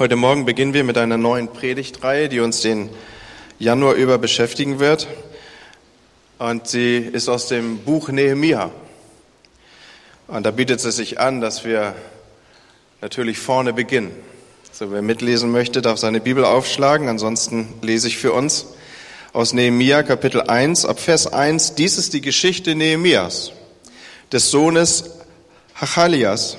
Heute Morgen beginnen wir mit einer neuen Predigtreihe, die uns den Januar über beschäftigen wird. Und sie ist aus dem Buch Nehemia. Und da bietet es sich an, dass wir natürlich vorne beginnen. So, wer mitlesen möchte, darf seine Bibel aufschlagen. Ansonsten lese ich für uns aus Nehemia Kapitel 1 ab Vers 1. Dies ist die Geschichte Nehemias, des Sohnes Hachalias.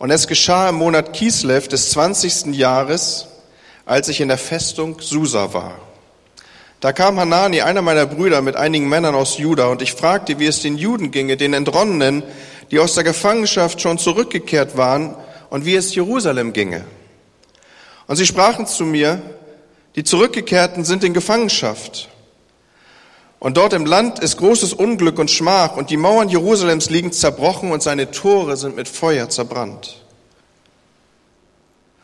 Und es geschah im Monat Kislev des 20. Jahres, als ich in der Festung Susa war. Da kam Hanani, einer meiner Brüder, mit einigen Männern aus Juda, und ich fragte, wie es den Juden ginge, den Entronnenen, die aus der Gefangenschaft schon zurückgekehrt waren, und wie es Jerusalem ginge. Und sie sprachen zu mir, die Zurückgekehrten sind in Gefangenschaft. Und dort im Land ist großes Unglück und Schmach, und die Mauern Jerusalems liegen zerbrochen, und seine Tore sind mit Feuer zerbrannt.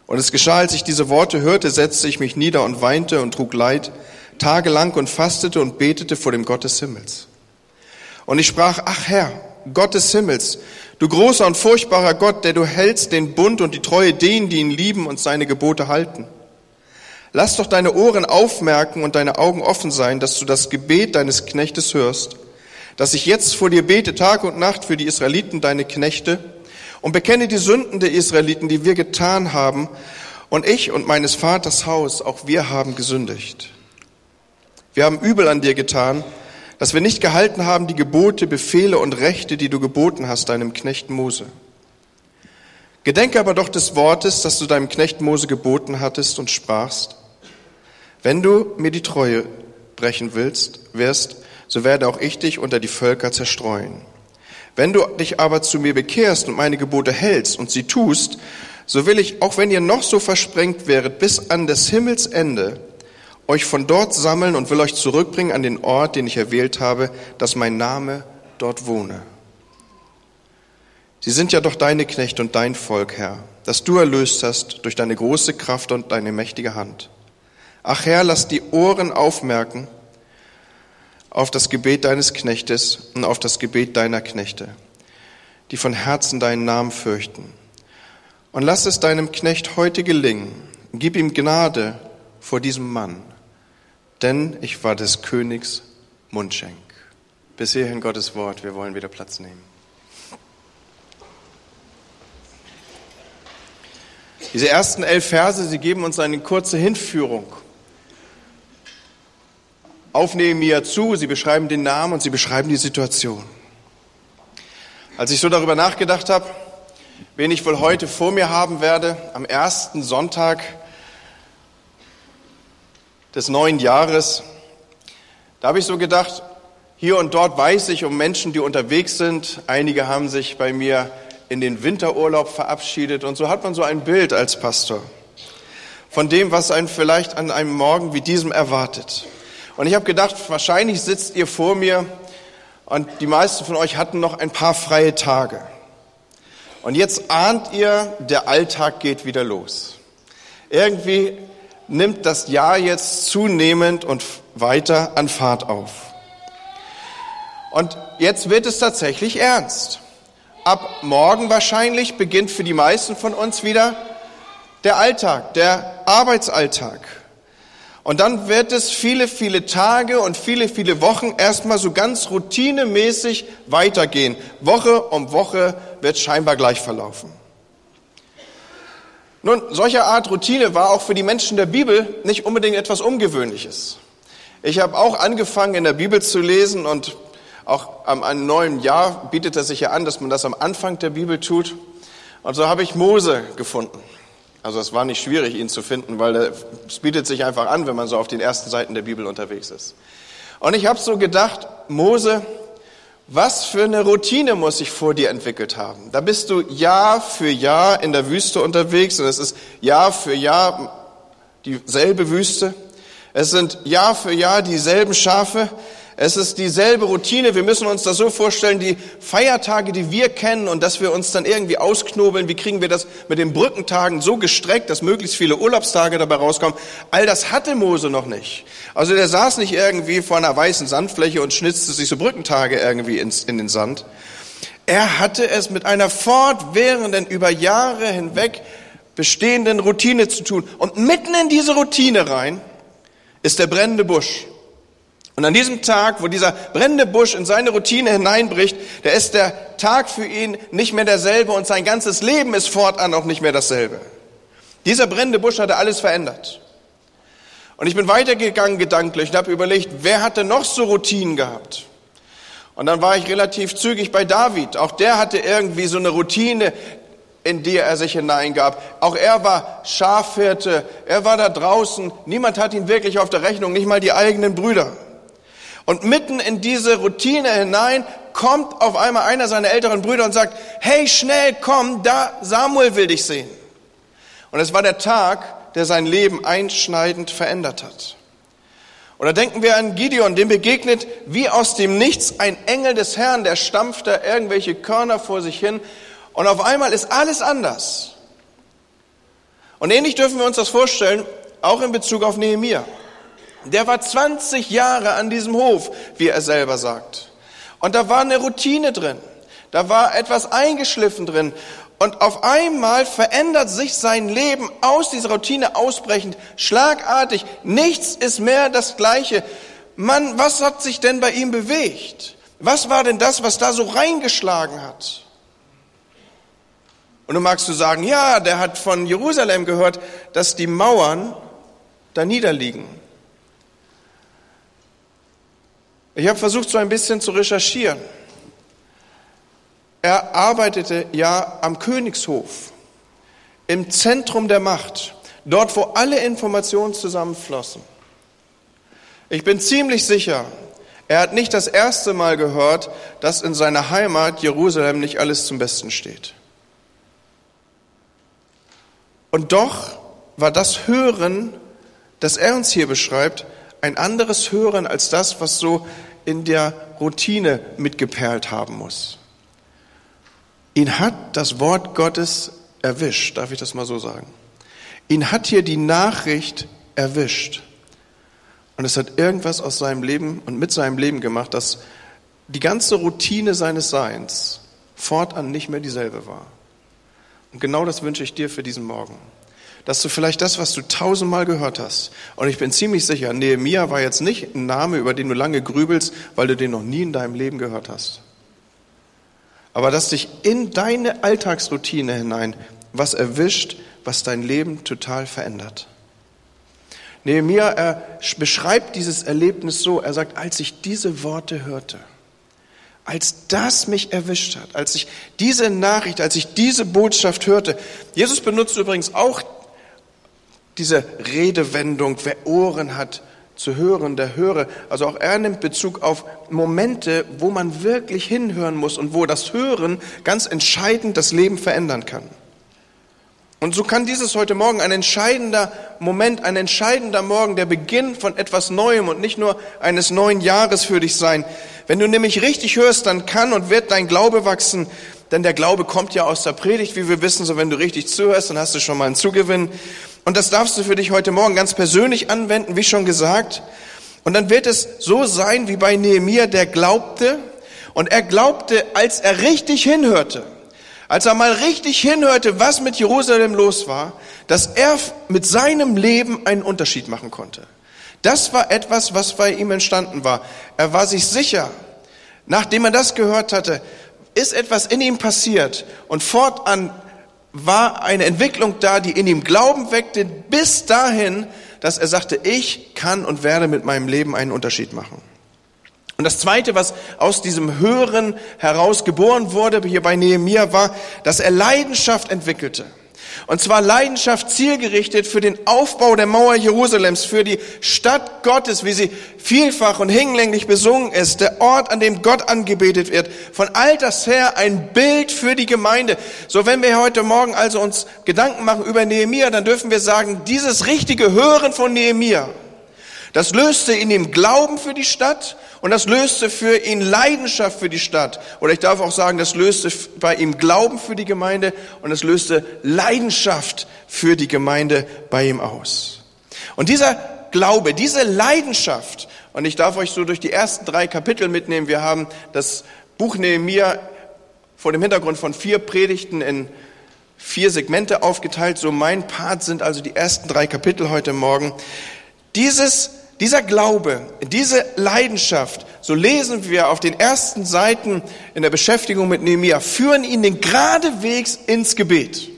Und es geschah, als ich diese Worte hörte, setzte ich mich nieder und weinte und trug Leid, tagelang und fastete und betete vor dem Gott des Himmels. Und ich sprach, ach Herr, Gott des Himmels, du großer und furchtbarer Gott, der du hältst den Bund und die Treue denen, die ihn lieben und seine Gebote halten. Lass doch deine Ohren aufmerken und deine Augen offen sein, dass du das Gebet deines Knechtes hörst, dass ich jetzt vor dir bete Tag und Nacht für die Israeliten, deine Knechte, und bekenne die Sünden der Israeliten, die wir getan haben, und ich und meines Vaters Haus, auch wir haben gesündigt. Wir haben übel an dir getan, dass wir nicht gehalten haben die Gebote, Befehle und Rechte, die du geboten hast deinem Knecht Mose. Gedenke aber doch des Wortes, das du deinem Knecht Mose geboten hattest und sprachst. Wenn du mir die Treue brechen willst, wirst, so werde auch ich dich unter die Völker zerstreuen. Wenn du dich aber zu mir bekehrst und meine Gebote hältst und sie tust, so will ich, auch wenn ihr noch so versprengt wäret, bis an des Himmels Ende, euch von dort sammeln und will euch zurückbringen an den Ort, den ich erwählt habe, dass mein Name dort wohne. Sie sind ja doch deine Knechte und dein Volk, Herr, das du erlöst hast durch deine große Kraft und deine mächtige Hand. Ach Herr, lass die Ohren aufmerken auf das Gebet deines Knechtes und auf das Gebet deiner Knechte, die von Herzen deinen Namen fürchten. Und lass es deinem Knecht heute gelingen. Gib ihm Gnade vor diesem Mann, denn ich war des Königs Mundschenk. Bis hierhin Gottes Wort. Wir wollen wieder Platz nehmen. Diese ersten elf Verse, sie geben uns eine kurze Hinführung. Aufnehmen mir zu, sie beschreiben den Namen und sie beschreiben die Situation. Als ich so darüber nachgedacht habe, wen ich wohl heute vor mir haben werde, am ersten Sonntag des neuen Jahres, da habe ich so gedacht, hier und dort weiß ich um Menschen, die unterwegs sind. Einige haben sich bei mir in den Winterurlaub verabschiedet. Und so hat man so ein Bild als Pastor von dem, was einen vielleicht an einem Morgen wie diesem erwartet. Und ich habe gedacht, wahrscheinlich sitzt ihr vor mir und die meisten von euch hatten noch ein paar freie Tage. Und jetzt ahnt ihr, der Alltag geht wieder los. Irgendwie nimmt das Jahr jetzt zunehmend und weiter an Fahrt auf. Und jetzt wird es tatsächlich ernst ab morgen wahrscheinlich beginnt für die meisten von uns wieder der Alltag, der Arbeitsalltag. Und dann wird es viele, viele Tage und viele, viele Wochen erstmal so ganz routinemäßig weitergehen. Woche um Woche wird scheinbar gleich verlaufen. Nun, solche Art Routine war auch für die Menschen der Bibel nicht unbedingt etwas Ungewöhnliches. Ich habe auch angefangen, in der Bibel zu lesen und auch am einem neuen Jahr bietet es sich ja an, dass man das am Anfang der Bibel tut. Und so habe ich Mose gefunden. Also es war nicht schwierig, ihn zu finden, weil es bietet sich einfach an, wenn man so auf den ersten Seiten der Bibel unterwegs ist. Und ich habe so gedacht, Mose, was für eine Routine muss sich vor dir entwickelt haben? Da bist du Jahr für Jahr in der Wüste unterwegs und es ist Jahr für Jahr dieselbe Wüste. Es sind Jahr für Jahr dieselben Schafe. Es ist dieselbe Routine. Wir müssen uns das so vorstellen, die Feiertage, die wir kennen und dass wir uns dann irgendwie ausknobeln. Wie kriegen wir das mit den Brückentagen so gestreckt, dass möglichst viele Urlaubstage dabei rauskommen? All das hatte Mose noch nicht. Also der saß nicht irgendwie vor einer weißen Sandfläche und schnitzte sich so Brückentage irgendwie ins, in den Sand. Er hatte es mit einer fortwährenden, über Jahre hinweg bestehenden Routine zu tun. Und mitten in diese Routine rein ist der brennende Busch. Und an diesem Tag, wo dieser brennende Busch in seine Routine hineinbricht, da ist der Tag für ihn nicht mehr derselbe und sein ganzes Leben ist fortan auch nicht mehr dasselbe. Dieser brennende Busch hatte alles verändert. Und ich bin weitergegangen gedanklich und habe überlegt, wer hatte noch so Routinen gehabt? Und dann war ich relativ zügig bei David. Auch der hatte irgendwie so eine Routine, in die er sich hineingab. Auch er war Schafhirte, er war da draußen. Niemand hat ihn wirklich auf der Rechnung, nicht mal die eigenen Brüder. Und mitten in diese Routine hinein kommt auf einmal einer seiner älteren Brüder und sagt, hey, schnell, komm, da, Samuel will dich sehen. Und es war der Tag, der sein Leben einschneidend verändert hat. Oder denken wir an Gideon, dem begegnet wie aus dem Nichts ein Engel des Herrn, der stampft da irgendwelche Körner vor sich hin und auf einmal ist alles anders. Und ähnlich dürfen wir uns das vorstellen, auch in Bezug auf Nehemia. Der war 20 Jahre an diesem Hof, wie er selber sagt. Und da war eine Routine drin. Da war etwas eingeschliffen drin. Und auf einmal verändert sich sein Leben aus dieser Routine ausbrechend, schlagartig. Nichts ist mehr das Gleiche. Mann, was hat sich denn bei ihm bewegt? Was war denn das, was da so reingeschlagen hat? Und du magst du sagen, ja, der hat von Jerusalem gehört, dass die Mauern da niederliegen. Ich habe versucht, so ein bisschen zu recherchieren. Er arbeitete ja am Königshof, im Zentrum der Macht, dort, wo alle Informationen zusammenflossen. Ich bin ziemlich sicher, er hat nicht das erste Mal gehört, dass in seiner Heimat Jerusalem nicht alles zum Besten steht. Und doch war das Hören, das er uns hier beschreibt, ein anderes Hören als das, was so in der Routine mitgeperlt haben muss. Ihn hat das Wort Gottes erwischt, darf ich das mal so sagen. Ihn hat hier die Nachricht erwischt. Und es hat irgendwas aus seinem Leben und mit seinem Leben gemacht, dass die ganze Routine seines Seins fortan nicht mehr dieselbe war. Und genau das wünsche ich dir für diesen Morgen dass du vielleicht das, was du tausendmal gehört hast, und ich bin ziemlich sicher, Nehemia war jetzt nicht ein Name, über den du lange grübelst, weil du den noch nie in deinem Leben gehört hast. Aber dass dich in deine Alltagsroutine hinein was erwischt, was dein Leben total verändert. Nehemia er beschreibt dieses Erlebnis so, er sagt, als ich diese Worte hörte, als das mich erwischt hat, als ich diese Nachricht, als ich diese Botschaft hörte. Jesus benutzt übrigens auch diese Redewendung, wer Ohren hat zu hören, der höre. Also auch er nimmt Bezug auf Momente, wo man wirklich hinhören muss und wo das Hören ganz entscheidend das Leben verändern kann. Und so kann dieses heute Morgen ein entscheidender Moment, ein entscheidender Morgen, der Beginn von etwas Neuem und nicht nur eines neuen Jahres für dich sein. Wenn du nämlich richtig hörst, dann kann und wird dein Glaube wachsen, denn der Glaube kommt ja aus der Predigt, wie wir wissen, so wenn du richtig zuhörst, dann hast du schon mal einen Zugewinn. Und das darfst du für dich heute Morgen ganz persönlich anwenden, wie schon gesagt. Und dann wird es so sein wie bei Nehemia, der glaubte. Und er glaubte, als er richtig hinhörte, als er mal richtig hinhörte, was mit Jerusalem los war, dass er mit seinem Leben einen Unterschied machen konnte. Das war etwas, was bei ihm entstanden war. Er war sich sicher, nachdem er das gehört hatte, ist etwas in ihm passiert und fortan war eine Entwicklung da, die in ihm Glauben weckte, bis dahin, dass er sagte, ich kann und werde mit meinem Leben einen Unterschied machen. Und das Zweite, was aus diesem Hören heraus geboren wurde, hier bei Nehemiah, war, dass er Leidenschaft entwickelte. Und zwar Leidenschaft zielgerichtet für den Aufbau der Mauer Jerusalems, für die Stadt Gottes, wie sie vielfach und hinlänglich besungen ist, der Ort, an dem Gott angebetet wird. Von alters her ein Bild für die Gemeinde. So wenn wir heute Morgen also uns Gedanken machen über Nehemia, dann dürfen wir sagen, dieses richtige Hören von Nehemia, das löste in ihm Glauben für die Stadt und das löste für ihn Leidenschaft für die Stadt. Oder ich darf auch sagen, das löste bei ihm Glauben für die Gemeinde und es löste Leidenschaft für die Gemeinde bei ihm aus. Und dieser Glaube, diese Leidenschaft, und ich darf euch so durch die ersten drei Kapitel mitnehmen, wir haben das Buch Nehemiah vor dem Hintergrund von vier Predigten in vier Segmente aufgeteilt. So mein Part sind also die ersten drei Kapitel heute Morgen. Dieses, dieser Glaube, diese Leidenschaft, so lesen wir auf den ersten Seiten in der Beschäftigung mit Nehemiah, führen ihn den geradewegs ins Gebet.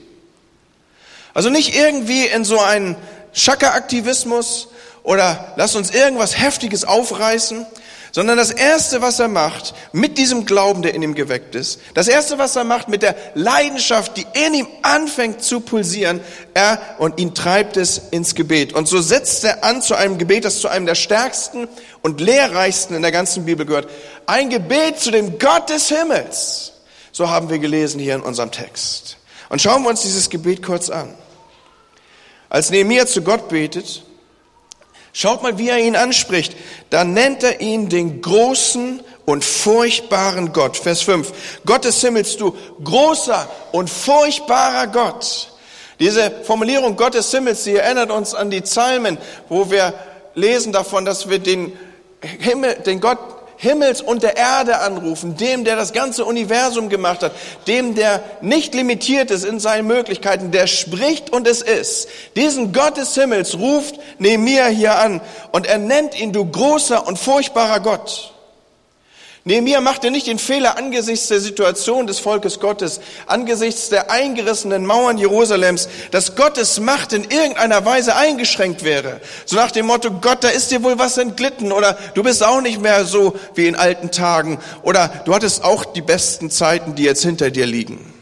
Also nicht irgendwie in so einen Schakka-Aktivismus oder lass uns irgendwas Heftiges aufreißen, sondern das Erste, was er macht mit diesem Glauben, der in ihm geweckt ist, das Erste, was er macht mit der Leidenschaft, die in ihm anfängt zu pulsieren, er und ihn treibt es ins Gebet. Und so setzt er an zu einem Gebet, das zu einem der stärksten und lehrreichsten in der ganzen Bibel gehört. Ein Gebet zu dem Gott des Himmels. So haben wir gelesen hier in unserem Text. Und schauen wir uns dieses Gebet kurz an. Als Nehemiah zu Gott betet, Schaut mal, wie er ihn anspricht. Da nennt er ihn den großen und furchtbaren Gott. Vers 5. Gott des Himmels, du großer und furchtbarer Gott. Diese Formulierung Gott des Himmels, sie erinnert uns an die Psalmen, wo wir lesen davon, dass wir den Himmel, den Gott Himmels und der Erde anrufen, dem, der das ganze Universum gemacht hat, dem, der nicht limitiert ist in seinen Möglichkeiten, der spricht und es ist. Diesen Gott des Himmels ruft Nehemiah hier an und er nennt ihn, du großer und furchtbarer Gott. Nehemiah machte nicht den Fehler angesichts der Situation des Volkes Gottes, angesichts der eingerissenen Mauern Jerusalems, dass Gottes Macht in irgendeiner Weise eingeschränkt wäre. So nach dem Motto, Gott, da ist dir wohl was entglitten oder du bist auch nicht mehr so wie in alten Tagen oder du hattest auch die besten Zeiten, die jetzt hinter dir liegen.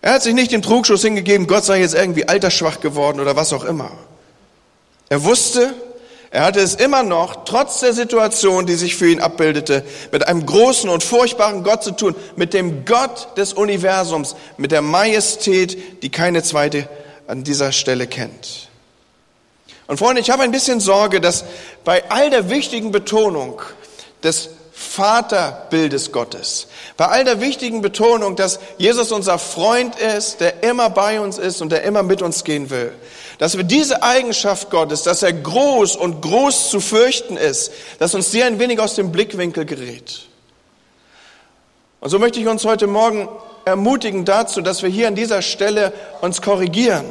Er hat sich nicht dem Trugschuss hingegeben, Gott sei jetzt irgendwie altersschwach geworden oder was auch immer. Er wusste, er hatte es immer noch, trotz der Situation, die sich für ihn abbildete, mit einem großen und furchtbaren Gott zu tun, mit dem Gott des Universums, mit der Majestät, die keine zweite an dieser Stelle kennt. Und Freunde, ich habe ein bisschen Sorge, dass bei all der wichtigen Betonung des Vaterbildes Gottes, bei all der wichtigen Betonung, dass Jesus unser Freund ist, der immer bei uns ist und der immer mit uns gehen will, dass wir diese Eigenschaft Gottes, dass er groß und groß zu fürchten ist, dass uns die ein wenig aus dem Blickwinkel gerät. Und so möchte ich uns heute Morgen ermutigen dazu, dass wir hier an dieser Stelle uns korrigieren.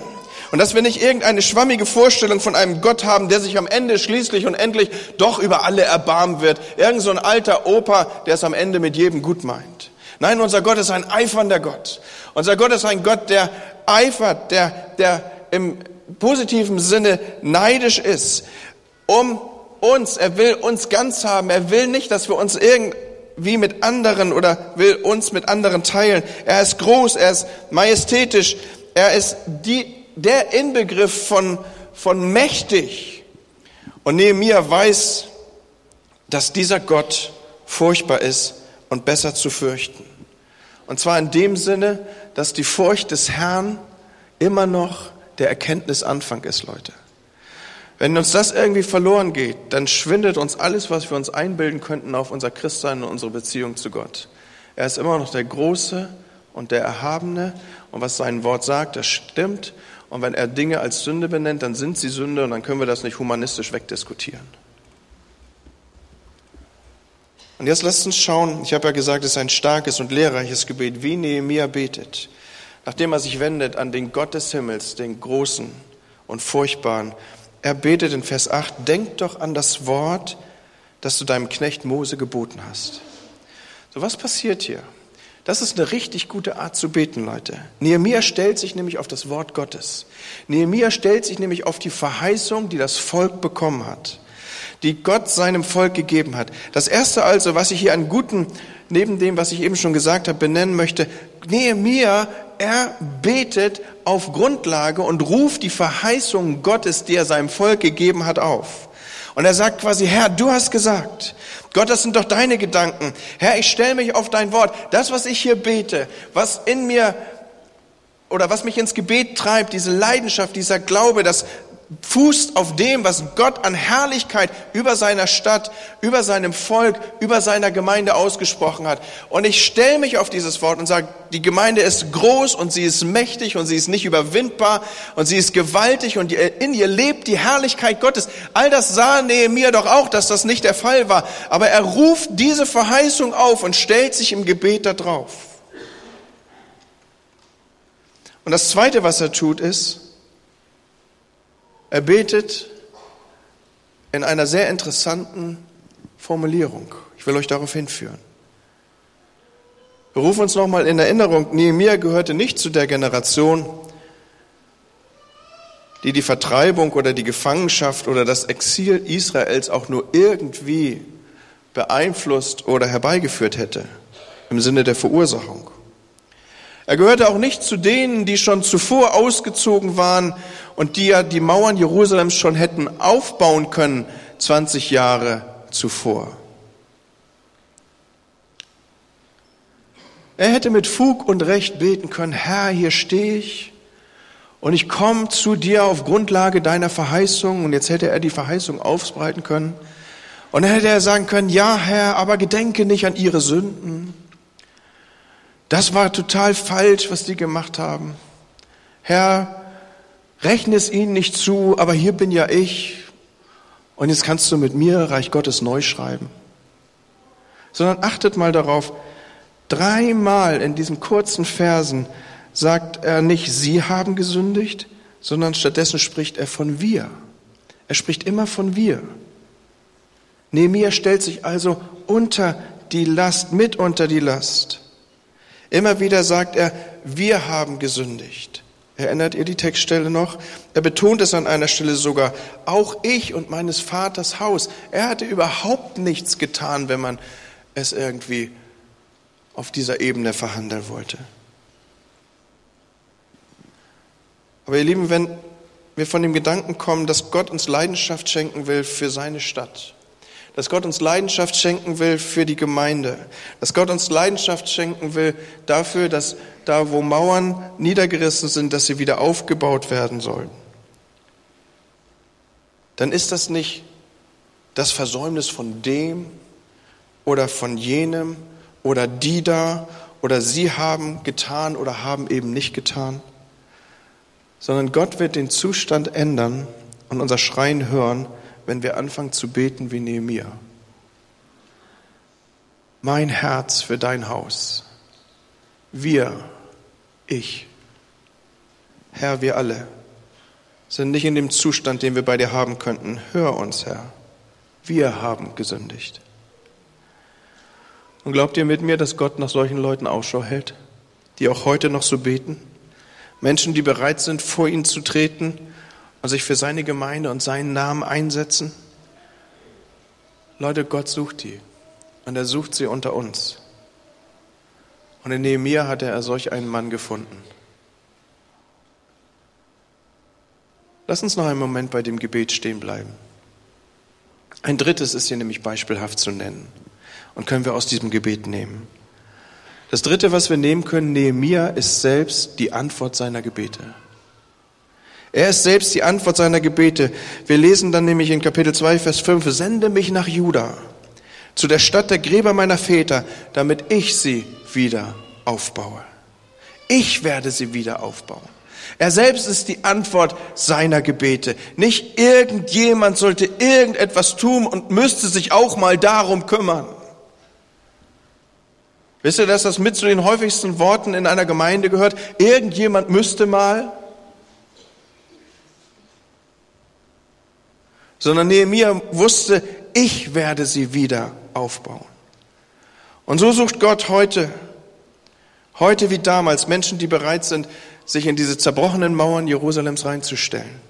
Und dass wir nicht irgendeine schwammige Vorstellung von einem Gott haben, der sich am Ende schließlich und endlich doch über alle erbarmen wird. Irgend so ein alter Opa, der es am Ende mit jedem gut meint. Nein, unser Gott ist ein eifernder Gott. Unser Gott ist ein Gott, der eifert, der, der im positiven Sinne neidisch ist, um uns, er will uns ganz haben, er will nicht, dass wir uns irgendwie mit anderen oder will uns mit anderen teilen. Er ist groß, er ist majestätisch, er ist die, der Inbegriff von, von mächtig. Und Nehemiah weiß, dass dieser Gott furchtbar ist und besser zu fürchten. Und zwar in dem Sinne, dass die Furcht des Herrn immer noch der Erkenntnis Anfang ist, Leute. Wenn uns das irgendwie verloren geht, dann schwindet uns alles, was wir uns einbilden könnten auf unser Christsein und unsere Beziehung zu Gott. Er ist immer noch der Große und der Erhabene und was sein Wort sagt, das stimmt. Und wenn er Dinge als Sünde benennt, dann sind sie Sünde und dann können wir das nicht humanistisch wegdiskutieren. Und jetzt lasst uns schauen, ich habe ja gesagt, es ist ein starkes und lehrreiches Gebet, wie Nehemiah betet nachdem er sich wendet an den Gott des Himmels, den großen und furchtbaren, er betet in Vers 8, denk doch an das Wort, das du deinem Knecht Mose geboten hast. So, was passiert hier? Das ist eine richtig gute Art zu beten, Leute. Nehemiah stellt sich nämlich auf das Wort Gottes. Nehemiah stellt sich nämlich auf die Verheißung, die das Volk bekommen hat, die Gott seinem Volk gegeben hat. Das erste also, was ich hier an guten, neben dem, was ich eben schon gesagt habe, benennen möchte, Nehemiah er betet auf Grundlage und ruft die Verheißung Gottes, die er seinem Volk gegeben hat, auf. Und er sagt quasi, Herr, du hast gesagt, Gott, das sind doch deine Gedanken. Herr, ich stelle mich auf dein Wort. Das, was ich hier bete, was in mir oder was mich ins Gebet treibt, diese Leidenschaft, dieser Glaube, das fußt auf dem, was Gott an Herrlichkeit über seiner Stadt, über seinem Volk, über seiner Gemeinde ausgesprochen hat. Und ich stelle mich auf dieses Wort und sage, die Gemeinde ist groß und sie ist mächtig und sie ist nicht überwindbar und sie ist gewaltig und in ihr lebt die Herrlichkeit Gottes. All das sah mir doch auch, dass das nicht der Fall war. Aber er ruft diese Verheißung auf und stellt sich im Gebet darauf. Und das Zweite, was er tut, ist, er betet in einer sehr interessanten Formulierung. Ich will euch darauf hinführen. Wir rufen uns nochmal in Erinnerung, Nehemiah gehörte nicht zu der Generation, die die Vertreibung oder die Gefangenschaft oder das Exil Israels auch nur irgendwie beeinflusst oder herbeigeführt hätte, im Sinne der Verursachung. Er gehörte auch nicht zu denen, die schon zuvor ausgezogen waren und die ja die Mauern Jerusalems schon hätten aufbauen können, 20 Jahre zuvor. Er hätte mit Fug und Recht beten können, Herr, hier stehe ich und ich komme zu dir auf Grundlage deiner Verheißung. Und jetzt hätte er die Verheißung aufspreiten können. Und dann hätte er sagen können, ja Herr, aber gedenke nicht an ihre Sünden. Das war total falsch, was die gemacht haben. Herr, rechne es ihnen nicht zu, aber hier bin ja ich. Und jetzt kannst du mit mir Reich Gottes neu schreiben. Sondern achtet mal darauf, Dreimal in diesen kurzen Versen sagt er nicht, sie haben gesündigt, sondern stattdessen spricht er von wir. Er spricht immer von wir. Nehemiah stellt sich also unter die Last, mit unter die Last. Immer wieder sagt er, wir haben gesündigt. Erinnert ihr die Textstelle noch? Er betont es an einer Stelle sogar, auch ich und meines Vaters Haus. Er hatte überhaupt nichts getan, wenn man es irgendwie auf dieser Ebene verhandeln wollte. Aber ihr Lieben, wenn wir von dem Gedanken kommen, dass Gott uns Leidenschaft schenken will für seine Stadt, dass Gott uns Leidenschaft schenken will für die Gemeinde, dass Gott uns Leidenschaft schenken will dafür, dass da, wo Mauern niedergerissen sind, dass sie wieder aufgebaut werden sollen, dann ist das nicht das Versäumnis von dem oder von jenem, oder die da oder sie haben getan oder haben eben nicht getan, sondern Gott wird den Zustand ändern und unser Schreien hören, wenn wir anfangen zu beten wie Nehemiah. Mein Herz für dein Haus. Wir, ich, Herr, wir alle sind nicht in dem Zustand, den wir bei dir haben könnten. Hör uns, Herr. Wir haben gesündigt. Und glaubt ihr mit mir, dass Gott nach solchen Leuten Ausschau hält, die auch heute noch so beten? Menschen, die bereit sind, vor ihn zu treten und sich für seine Gemeinde und seinen Namen einsetzen? Leute, Gott sucht die. Und er sucht sie unter uns. Und in Nehemiah hatte er solch einen Mann gefunden. Lass uns noch einen Moment bei dem Gebet stehen bleiben. Ein drittes ist hier nämlich beispielhaft zu nennen und können wir aus diesem Gebet nehmen. Das dritte, was wir nehmen können, Nehemia ist selbst die Antwort seiner Gebete. Er ist selbst die Antwort seiner Gebete. Wir lesen dann nämlich in Kapitel 2, Vers 5, sende mich nach Juda, zu der Stadt der Gräber meiner Väter, damit ich sie wieder aufbaue. Ich werde sie wieder aufbauen. Er selbst ist die Antwort seiner Gebete. Nicht irgendjemand sollte irgendetwas tun und müsste sich auch mal darum kümmern. Wisst ihr, dass das mit zu den häufigsten Worten in einer Gemeinde gehört? Irgendjemand müsste mal. Sondern Nehemiah wusste, ich werde sie wieder aufbauen. Und so sucht Gott heute, heute wie damals, Menschen, die bereit sind, sich in diese zerbrochenen Mauern Jerusalems reinzustellen.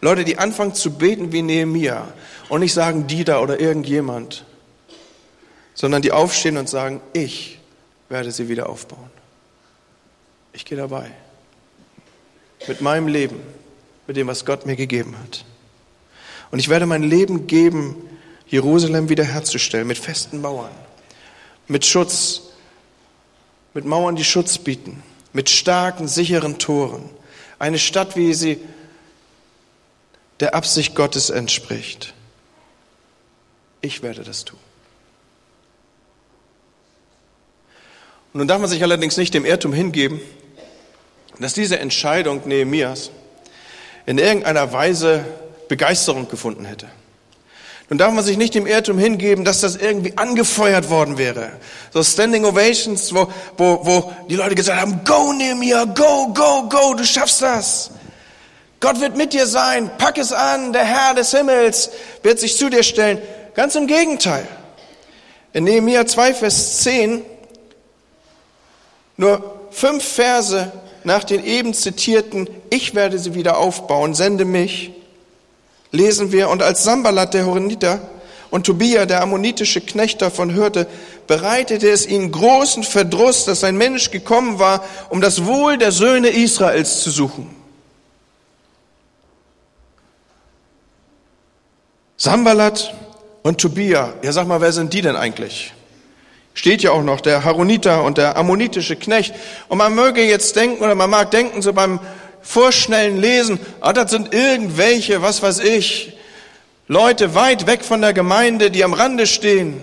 Leute, die anfangen zu beten wie Nehemiah und nicht sagen, die da oder irgendjemand, sondern die aufstehen und sagen, ich werde sie wieder aufbauen. Ich gehe dabei. Mit meinem Leben, mit dem, was Gott mir gegeben hat. Und ich werde mein Leben geben, Jerusalem wiederherzustellen, mit festen Mauern, mit Schutz, mit Mauern, die Schutz bieten, mit starken, sicheren Toren. Eine Stadt, wie sie der Absicht Gottes entspricht. Ich werde das tun. Und nun darf man sich allerdings nicht dem Irrtum hingeben, dass diese Entscheidung Nehemias in irgendeiner Weise Begeisterung gefunden hätte. Nun darf man sich nicht dem Irrtum hingeben, dass das irgendwie angefeuert worden wäre. So Standing Ovations, wo, wo, wo die Leute gesagt haben, go Nehemiah, go, go, go, du schaffst das. Gott wird mit dir sein, pack es an, der Herr des Himmels wird sich zu dir stellen. Ganz im Gegenteil. In Nehemiah 2, Vers 10, nur fünf Verse nach den eben zitierten, ich werde sie wieder aufbauen, sende mich, lesen wir, und als Sambalat der Horoniter und Tobia, der ammonitische Knecht, davon hörte, bereitete es ihnen großen Verdruss, dass ein Mensch gekommen war, um das Wohl der Söhne Israels zu suchen. Sambalat und Tobia, ja sag mal, wer sind die denn eigentlich? Steht ja auch noch der Haroniter und der ammonitische Knecht. Und man möge jetzt denken, oder man mag denken, so beim vorschnellen Lesen, ah, das sind irgendwelche, was weiß ich, Leute weit weg von der Gemeinde, die am Rande stehen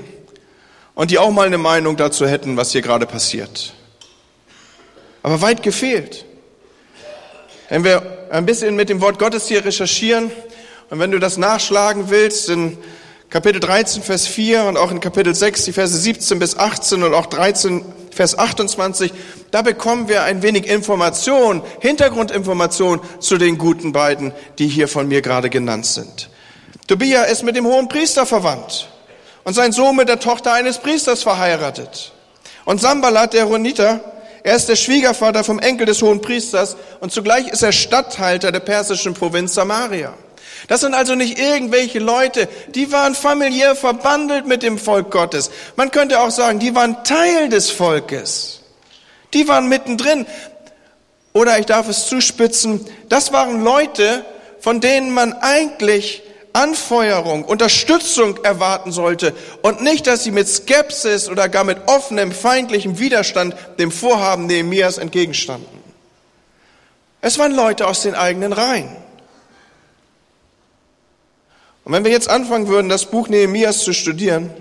und die auch mal eine Meinung dazu hätten, was hier gerade passiert. Aber weit gefehlt. Wenn wir ein bisschen mit dem Wort Gottes hier recherchieren und wenn du das nachschlagen willst, in Kapitel 13, Vers 4 und auch in Kapitel 6, die Verse 17 bis 18 und auch 13, Vers 28, da bekommen wir ein wenig Information, Hintergrundinformation zu den guten beiden, die hier von mir gerade genannt sind. Tobia ist mit dem hohen Priester verwandt und sein Sohn mit der Tochter eines Priesters verheiratet. Und Sambalat, der Roniter, er ist der Schwiegervater vom Enkel des hohen Priesters und zugleich ist er Statthalter der persischen Provinz Samaria. Das sind also nicht irgendwelche Leute, die waren familiär verbandelt mit dem Volk Gottes. Man könnte auch sagen, die waren Teil des Volkes. Die waren mittendrin. Oder ich darf es zuspitzen, das waren Leute, von denen man eigentlich Anfeuerung, Unterstützung erwarten sollte und nicht, dass sie mit Skepsis oder gar mit offenem feindlichem Widerstand dem Vorhaben Nehemias entgegenstanden. Es waren Leute aus den eigenen Reihen. Und wenn wir jetzt anfangen würden, das Buch Nehemias zu studieren,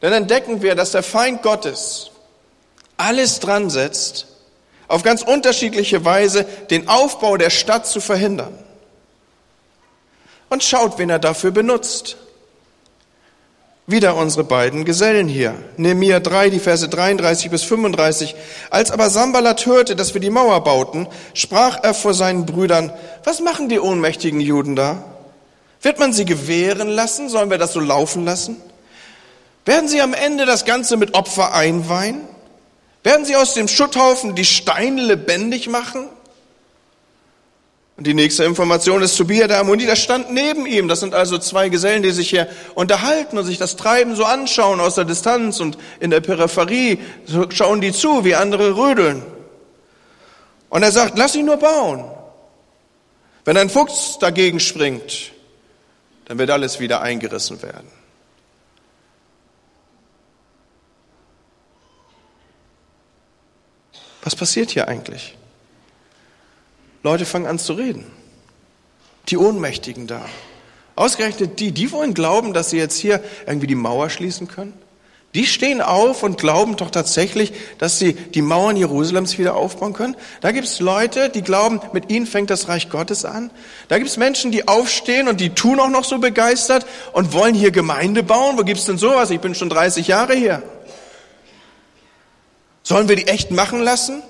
dann entdecken wir, dass der Feind Gottes alles dran setzt, auf ganz unterschiedliche Weise den Aufbau der Stadt zu verhindern. Und schaut, wen er dafür benutzt. Wieder unsere beiden Gesellen hier. Nehemiah 3, die Verse 33 bis 35. Als aber Sambalat hörte, dass wir die Mauer bauten, sprach er vor seinen Brüdern, was machen die ohnmächtigen Juden da? Wird man sie gewähren lassen? Sollen wir das so laufen lassen? Werden sie am Ende das Ganze mit Opfer einweihen? Werden sie aus dem Schutthaufen die Steine lebendig machen? Und die nächste Information ist Tobia der Ammoniter stand neben ihm. Das sind also zwei Gesellen, die sich hier unterhalten und sich das Treiben so anschauen aus der Distanz und in der Peripherie schauen die zu, wie andere rödeln. Und er sagt, lass ihn nur bauen. Wenn ein Fuchs dagegen springt, dann wird alles wieder eingerissen werden. Was passiert hier eigentlich? Leute fangen an zu reden. Die Ohnmächtigen da. Ausgerechnet die, die wollen glauben, dass sie jetzt hier irgendwie die Mauer schließen können. Die stehen auf und glauben doch tatsächlich, dass sie die Mauern Jerusalems wieder aufbauen können. Da gibt es Leute, die glauben, mit ihnen fängt das Reich Gottes an. Da gibt es Menschen, die aufstehen und die tun auch noch so begeistert und wollen hier Gemeinde bauen. Wo gibt's denn sowas? Ich bin schon 30 Jahre hier. Sollen wir die echt machen lassen?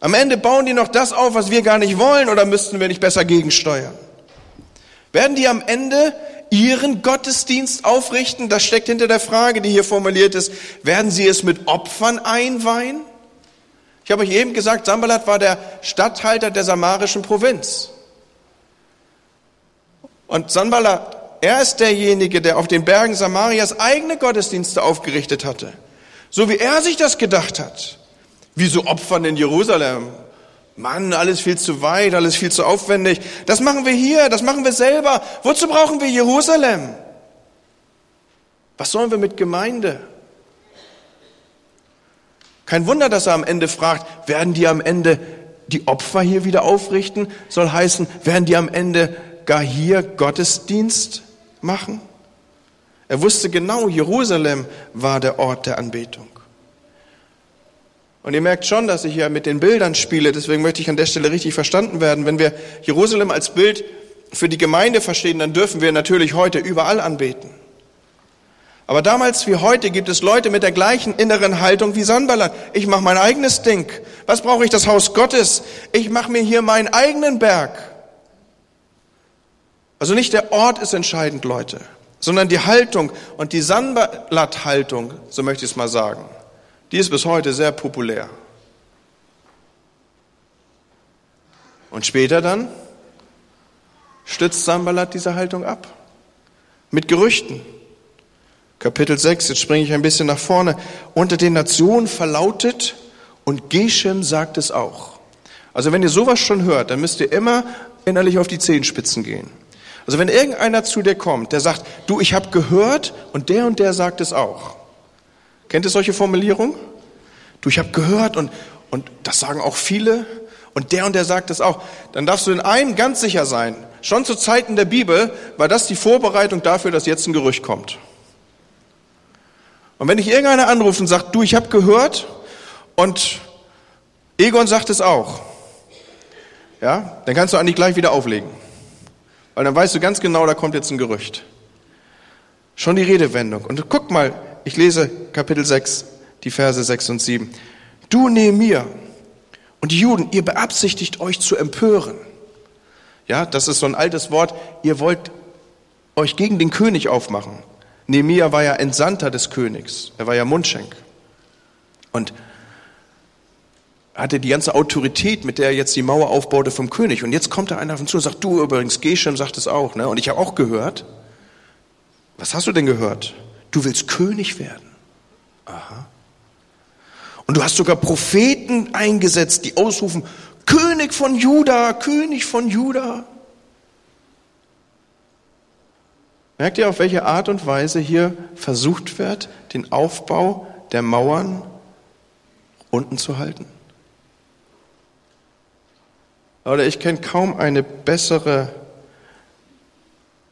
Am Ende bauen die noch das auf, was wir gar nicht wollen, oder müssten wir nicht besser gegensteuern? Werden die am Ende ihren Gottesdienst aufrichten? Das steckt hinter der Frage, die hier formuliert ist. Werden sie es mit Opfern einweihen? Ich habe euch eben gesagt, Sambalat war der Statthalter der samarischen Provinz. Und Sanballat, er ist derjenige, der auf den Bergen Samarias eigene Gottesdienste aufgerichtet hatte. So wie er sich das gedacht hat. Wieso Opfern in Jerusalem? Mann, alles viel zu weit, alles viel zu aufwendig. Das machen wir hier, das machen wir selber. Wozu brauchen wir Jerusalem? Was sollen wir mit Gemeinde? Kein Wunder, dass er am Ende fragt, werden die am Ende die Opfer hier wieder aufrichten? Soll heißen, werden die am Ende gar hier Gottesdienst machen? Er wusste genau, Jerusalem war der Ort der Anbetung. Und ihr merkt schon, dass ich hier mit den Bildern spiele, deswegen möchte ich an der Stelle richtig verstanden werden. Wenn wir Jerusalem als Bild für die Gemeinde verstehen, dann dürfen wir natürlich heute überall anbeten. Aber damals wie heute gibt es Leute mit der gleichen inneren Haltung wie Sanballat. Ich mache mein eigenes Ding. Was brauche ich das Haus Gottes? Ich mache mir hier meinen eigenen Berg. Also nicht der Ort ist entscheidend, Leute, sondern die Haltung und die Sanballat-Haltung, so möchte ich es mal sagen, die ist bis heute sehr populär. Und später dann stützt Sanballat diese Haltung ab. Mit Gerüchten. Kapitel 6, jetzt springe ich ein bisschen nach vorne. Unter den Nationen verlautet und Geshem sagt es auch. Also wenn ihr sowas schon hört, dann müsst ihr immer innerlich auf die Zehenspitzen gehen. Also wenn irgendeiner zu dir kommt, der sagt, du, ich habe gehört und der und der sagt es auch. Kennt ihr solche Formulierungen? Du, ich habe gehört und, und das sagen auch viele und der und der sagt es auch. Dann darfst du in einem ganz sicher sein. Schon zu Zeiten der Bibel war das die Vorbereitung dafür, dass jetzt ein Gerücht kommt. Und wenn dich irgendeiner anruft und sagt, du, ich habe gehört und Egon sagt es auch, ja, dann kannst du eigentlich gleich wieder auflegen. Weil dann weißt du ganz genau, da kommt jetzt ein Gerücht. Schon die Redewendung. Und guck mal, ich lese Kapitel 6, die Verse 6 und 7. Du mir und die Juden, ihr beabsichtigt euch zu empören. Ja, das ist so ein altes Wort. Ihr wollt euch gegen den König aufmachen. Nehemiah war ja Entsandter des Königs. Er war ja Mundschenk. Und hatte die ganze Autorität, mit der er jetzt die Mauer aufbaute vom König. Und jetzt kommt da einer von zu und sagt, du übrigens, Geshem sagt es auch, ne? Und ich habe auch gehört. Was hast du denn gehört? Du willst König werden. Aha. Und du hast sogar Propheten eingesetzt, die ausrufen, König von Juda, König von Juda. Merkt ihr, auf welche Art und Weise hier versucht wird, den Aufbau der Mauern unten zu halten? Oder ich kenne kaum eine bessere,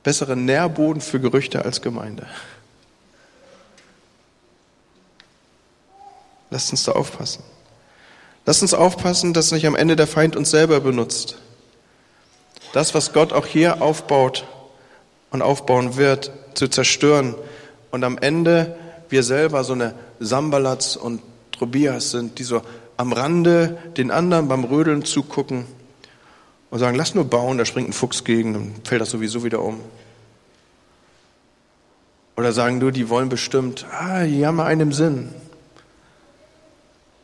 bessere Nährboden für Gerüchte als Gemeinde. Lasst uns da aufpassen. Lasst uns aufpassen, dass nicht am Ende der Feind uns selber benutzt. Das, was Gott auch hier aufbaut und aufbauen wird, zu zerstören und am Ende wir selber so eine Sambalats und Tobias sind, die so am Rande den anderen beim Rödeln zugucken und sagen, lass nur bauen, da springt ein Fuchs gegen, dann fällt das sowieso wieder um. Oder sagen du, die wollen bestimmt, ah, die haben einen Sinn.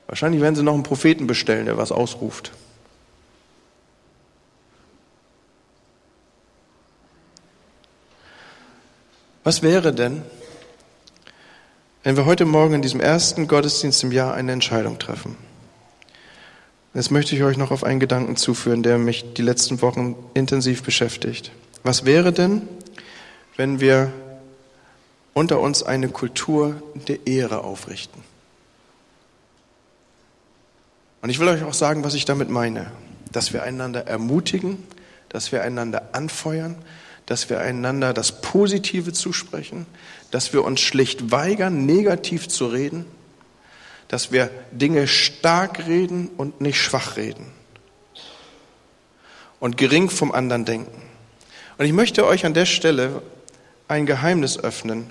Wahrscheinlich werden sie noch einen Propheten bestellen, der was ausruft. Was wäre denn, wenn wir heute Morgen in diesem ersten Gottesdienst im Jahr eine Entscheidung treffen? Jetzt möchte ich euch noch auf einen Gedanken zuführen, der mich die letzten Wochen intensiv beschäftigt. Was wäre denn, wenn wir unter uns eine Kultur der Ehre aufrichten? Und ich will euch auch sagen, was ich damit meine. Dass wir einander ermutigen, dass wir einander anfeuern, dass wir einander das Positive zusprechen, dass wir uns schlicht weigern, negativ zu reden, dass wir Dinge stark reden und nicht schwach reden und gering vom anderen denken. Und ich möchte euch an der Stelle ein Geheimnis öffnen,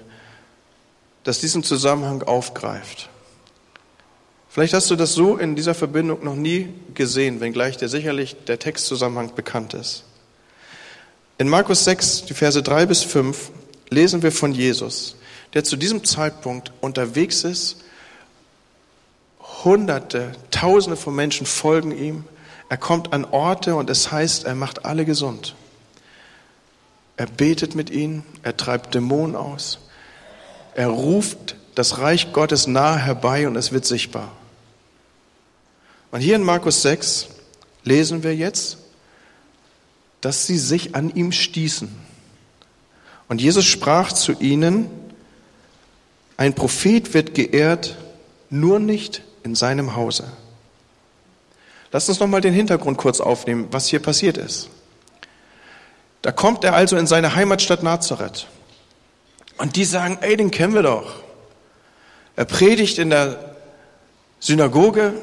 das diesen Zusammenhang aufgreift. Vielleicht hast du das so in dieser Verbindung noch nie gesehen, wenngleich dir sicherlich der Textzusammenhang bekannt ist. In Markus 6, die Verse 3 bis 5, lesen wir von Jesus, der zu diesem Zeitpunkt unterwegs ist Hunderte, Tausende von Menschen folgen ihm. Er kommt an Orte und es heißt, er macht alle gesund. Er betet mit ihnen, er treibt Dämonen aus. Er ruft das Reich Gottes nahe herbei und es wird sichtbar. Und hier in Markus 6 lesen wir jetzt, dass sie sich an ihm stießen. Und Jesus sprach zu ihnen, ein Prophet wird geehrt, nur nicht in seinem Hause. Lass uns nochmal den Hintergrund kurz aufnehmen, was hier passiert ist. Da kommt er also in seine Heimatstadt Nazareth. Und die sagen, ey, den kennen wir doch. Er predigt in der Synagoge,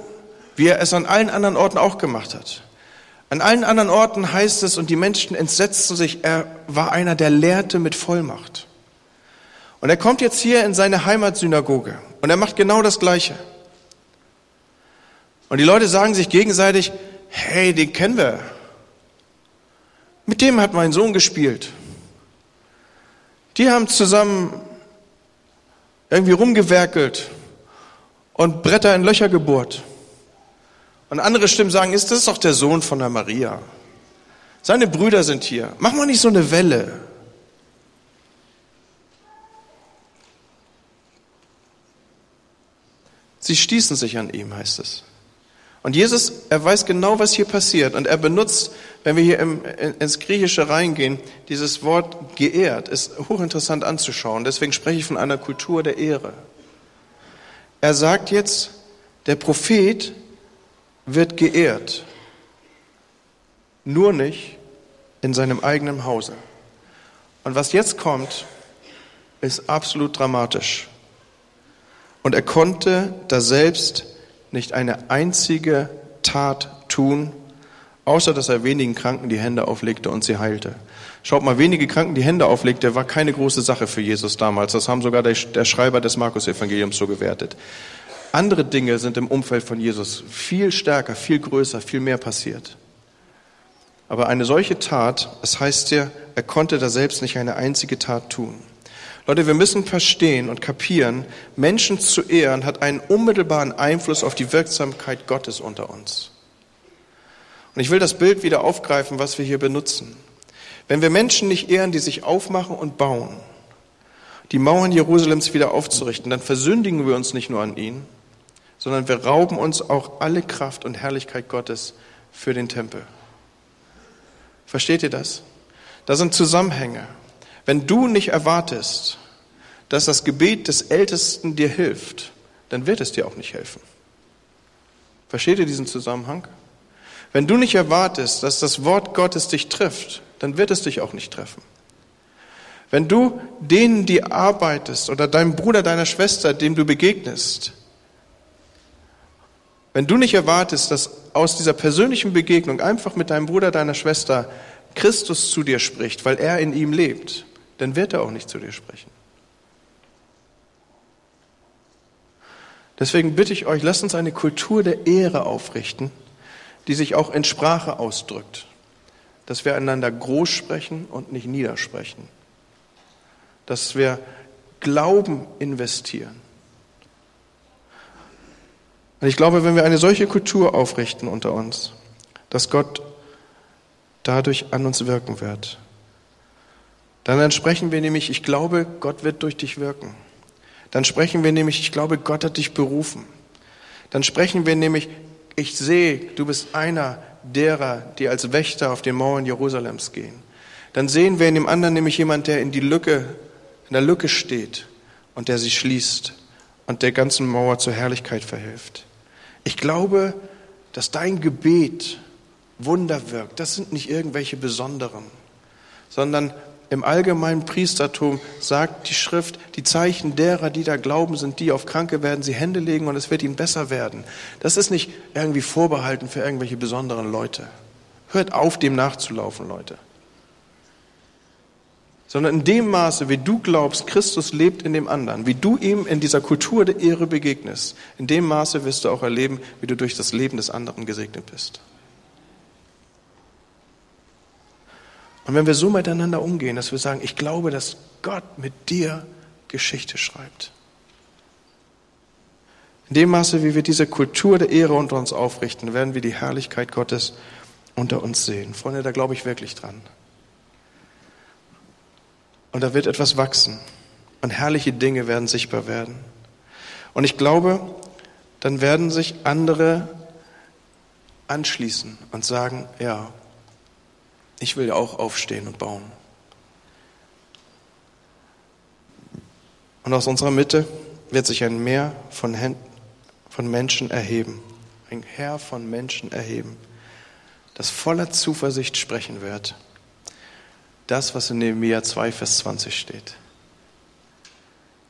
wie er es an allen anderen Orten auch gemacht hat. An allen anderen Orten heißt es, und die Menschen entsetzten sich, er war einer, der lehrte mit Vollmacht. Und er kommt jetzt hier in seine Heimatsynagoge und er macht genau das Gleiche. Und die Leute sagen sich gegenseitig, hey, den kennen wir. Mit dem hat mein Sohn gespielt. Die haben zusammen irgendwie rumgewerkelt und Bretter in Löcher gebohrt. Und andere Stimmen sagen, ist das doch der Sohn von der Maria. Seine Brüder sind hier. Mach mal nicht so eine Welle. Sie stießen sich an ihm, heißt es. Und Jesus, er weiß genau, was hier passiert. Und er benutzt, wenn wir hier im, ins Griechische reingehen, dieses Wort geehrt, ist hochinteressant anzuschauen. Deswegen spreche ich von einer Kultur der Ehre. Er sagt jetzt, der Prophet wird geehrt, nur nicht in seinem eigenen Hause. Und was jetzt kommt, ist absolut dramatisch. Und er konnte da selbst nicht eine einzige Tat tun, außer dass er wenigen Kranken die Hände auflegte und sie heilte. Schaut mal, wenige Kranken die Hände auflegte, war keine große Sache für Jesus damals. Das haben sogar der, Schreiber des Markus-Evangeliums so gewertet. Andere Dinge sind im Umfeld von Jesus viel stärker, viel größer, viel mehr passiert. Aber eine solche Tat, es heißt ja, er konnte da selbst nicht eine einzige Tat tun. Leute, wir müssen verstehen und kapieren, Menschen zu ehren hat einen unmittelbaren Einfluss auf die Wirksamkeit Gottes unter uns. Und ich will das Bild wieder aufgreifen, was wir hier benutzen. Wenn wir Menschen nicht ehren, die sich aufmachen und bauen, die Mauern Jerusalems wieder aufzurichten, dann versündigen wir uns nicht nur an ihn, sondern wir rauben uns auch alle Kraft und Herrlichkeit Gottes für den Tempel. Versteht ihr das? Da sind Zusammenhänge. Wenn du nicht erwartest, dass das Gebet des Ältesten dir hilft, dann wird es dir auch nicht helfen. Versteht ihr diesen Zusammenhang? Wenn du nicht erwartest, dass das Wort Gottes dich trifft, dann wird es dich auch nicht treffen. Wenn du denen, die arbeitest, oder deinem Bruder, deiner Schwester, dem du begegnest, wenn du nicht erwartest, dass aus dieser persönlichen Begegnung einfach mit deinem Bruder, deiner Schwester Christus zu dir spricht, weil er in ihm lebt, dann wird er auch nicht zu dir sprechen. Deswegen bitte ich euch, lasst uns eine Kultur der Ehre aufrichten, die sich auch in Sprache ausdrückt, dass wir einander groß sprechen und nicht niedersprechen, dass wir Glauben investieren. Und ich glaube, wenn wir eine solche Kultur aufrichten unter uns, dass Gott dadurch an uns wirken wird. Dann entsprechen wir nämlich, ich glaube, Gott wird durch dich wirken. Dann sprechen wir nämlich, ich glaube, Gott hat dich berufen. Dann sprechen wir nämlich, ich sehe, du bist einer derer, die als Wächter auf den Mauern Jerusalems gehen. Dann sehen wir in dem anderen nämlich jemand, der in die Lücke, in der Lücke steht und der sie schließt und der ganzen Mauer zur Herrlichkeit verhilft. Ich glaube, dass dein Gebet Wunder wirkt. Das sind nicht irgendwelche besonderen, sondern im allgemeinen Priestertum sagt die Schrift, die Zeichen derer, die da glauben, sind die, auf Kranke werden sie Hände legen und es wird ihnen besser werden. Das ist nicht irgendwie vorbehalten für irgendwelche besonderen Leute. Hört auf, dem nachzulaufen, Leute. Sondern in dem Maße, wie du glaubst, Christus lebt in dem anderen, wie du ihm in dieser Kultur der Ehre begegnest, in dem Maße wirst du auch erleben, wie du durch das Leben des anderen gesegnet bist. Und wenn wir so miteinander umgehen, dass wir sagen, ich glaube, dass Gott mit dir Geschichte schreibt. In dem Maße, wie wir diese Kultur der Ehre unter uns aufrichten, werden wir die Herrlichkeit Gottes unter uns sehen. Freunde, da glaube ich wirklich dran. Und da wird etwas wachsen. Und herrliche Dinge werden sichtbar werden. Und ich glaube, dann werden sich andere anschließen und sagen, ja, ich will ja auch aufstehen und bauen. Und aus unserer Mitte wird sich ein Meer von, von Menschen erheben, ein Herr von Menschen erheben, das voller Zuversicht sprechen wird. Das, was in Nehemiah 2, Vers 20 steht.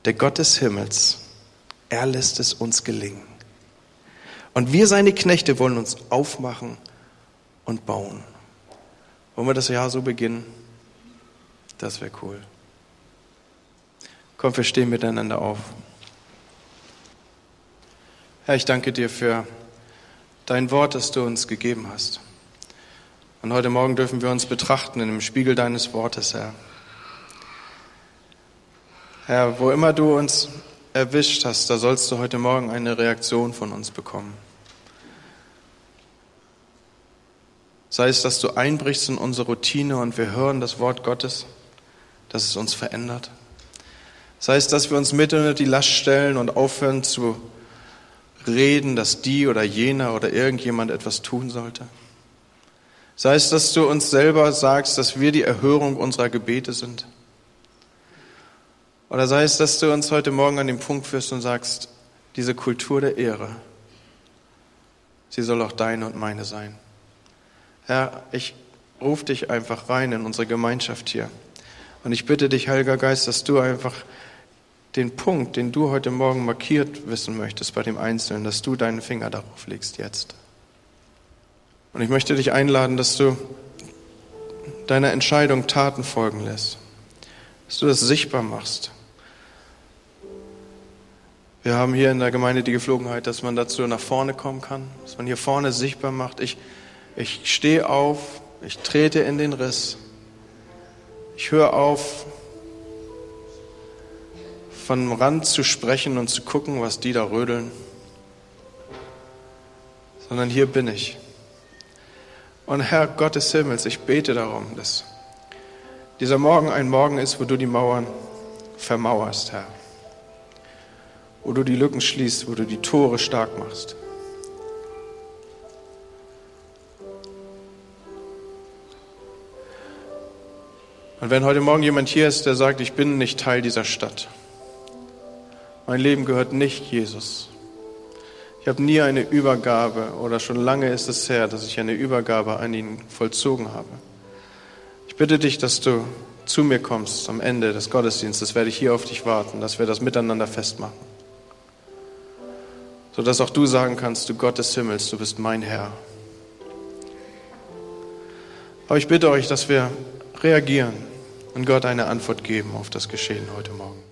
Der Gott des Himmels, er lässt es uns gelingen. Und wir, seine Knechte, wollen uns aufmachen und bauen. Wollen wir das Jahr so beginnen? Das wäre cool. Komm, wir stehen miteinander auf. Herr, ich danke dir für dein Wort, das du uns gegeben hast. Und heute Morgen dürfen wir uns betrachten in dem Spiegel deines Wortes, Herr. Herr, wo immer du uns erwischt hast, da sollst du heute Morgen eine Reaktion von uns bekommen. Sei es, dass du einbrichst in unsere Routine und wir hören das Wort Gottes, dass es uns verändert. Sei es, dass wir uns mit unter die Last stellen und aufhören zu reden, dass die oder jener oder irgendjemand etwas tun sollte. Sei es, dass du uns selber sagst, dass wir die Erhörung unserer Gebete sind. Oder sei es, dass du uns heute Morgen an den Punkt führst und sagst, diese Kultur der Ehre, sie soll auch deine und meine sein. Herr, ich rufe dich einfach rein in unsere Gemeinschaft hier. Und ich bitte dich, Heiliger Geist, dass du einfach den Punkt, den du heute Morgen markiert wissen möchtest bei dem Einzelnen, dass du deinen Finger darauf legst jetzt. Und ich möchte dich einladen, dass du deiner Entscheidung Taten folgen lässt, dass du das sichtbar machst. Wir haben hier in der Gemeinde die Geflogenheit, dass man dazu nach vorne kommen kann, dass man hier vorne sichtbar macht. Ich ich stehe auf, ich trete in den Riss. Ich höre auf, von Rand zu sprechen und zu gucken, was die da rödeln, sondern hier bin ich. Und Herr Gott des Himmels, ich bete darum, dass dieser Morgen ein Morgen ist, wo du die Mauern vermauerst, Herr. Wo du die Lücken schließt, wo du die Tore stark machst. Und wenn heute Morgen jemand hier ist, der sagt, ich bin nicht Teil dieser Stadt, mein Leben gehört nicht Jesus. Ich habe nie eine Übergabe oder schon lange ist es her, dass ich eine Übergabe an ihn vollzogen habe. Ich bitte dich, dass du zu mir kommst am Ende des Gottesdienstes, werde ich hier auf dich warten, dass wir das miteinander festmachen. Sodass auch du sagen kannst, du Gott des Himmels, du bist mein Herr. Aber ich bitte euch, dass wir reagieren und Gott eine Antwort geben auf das Geschehen heute Morgen.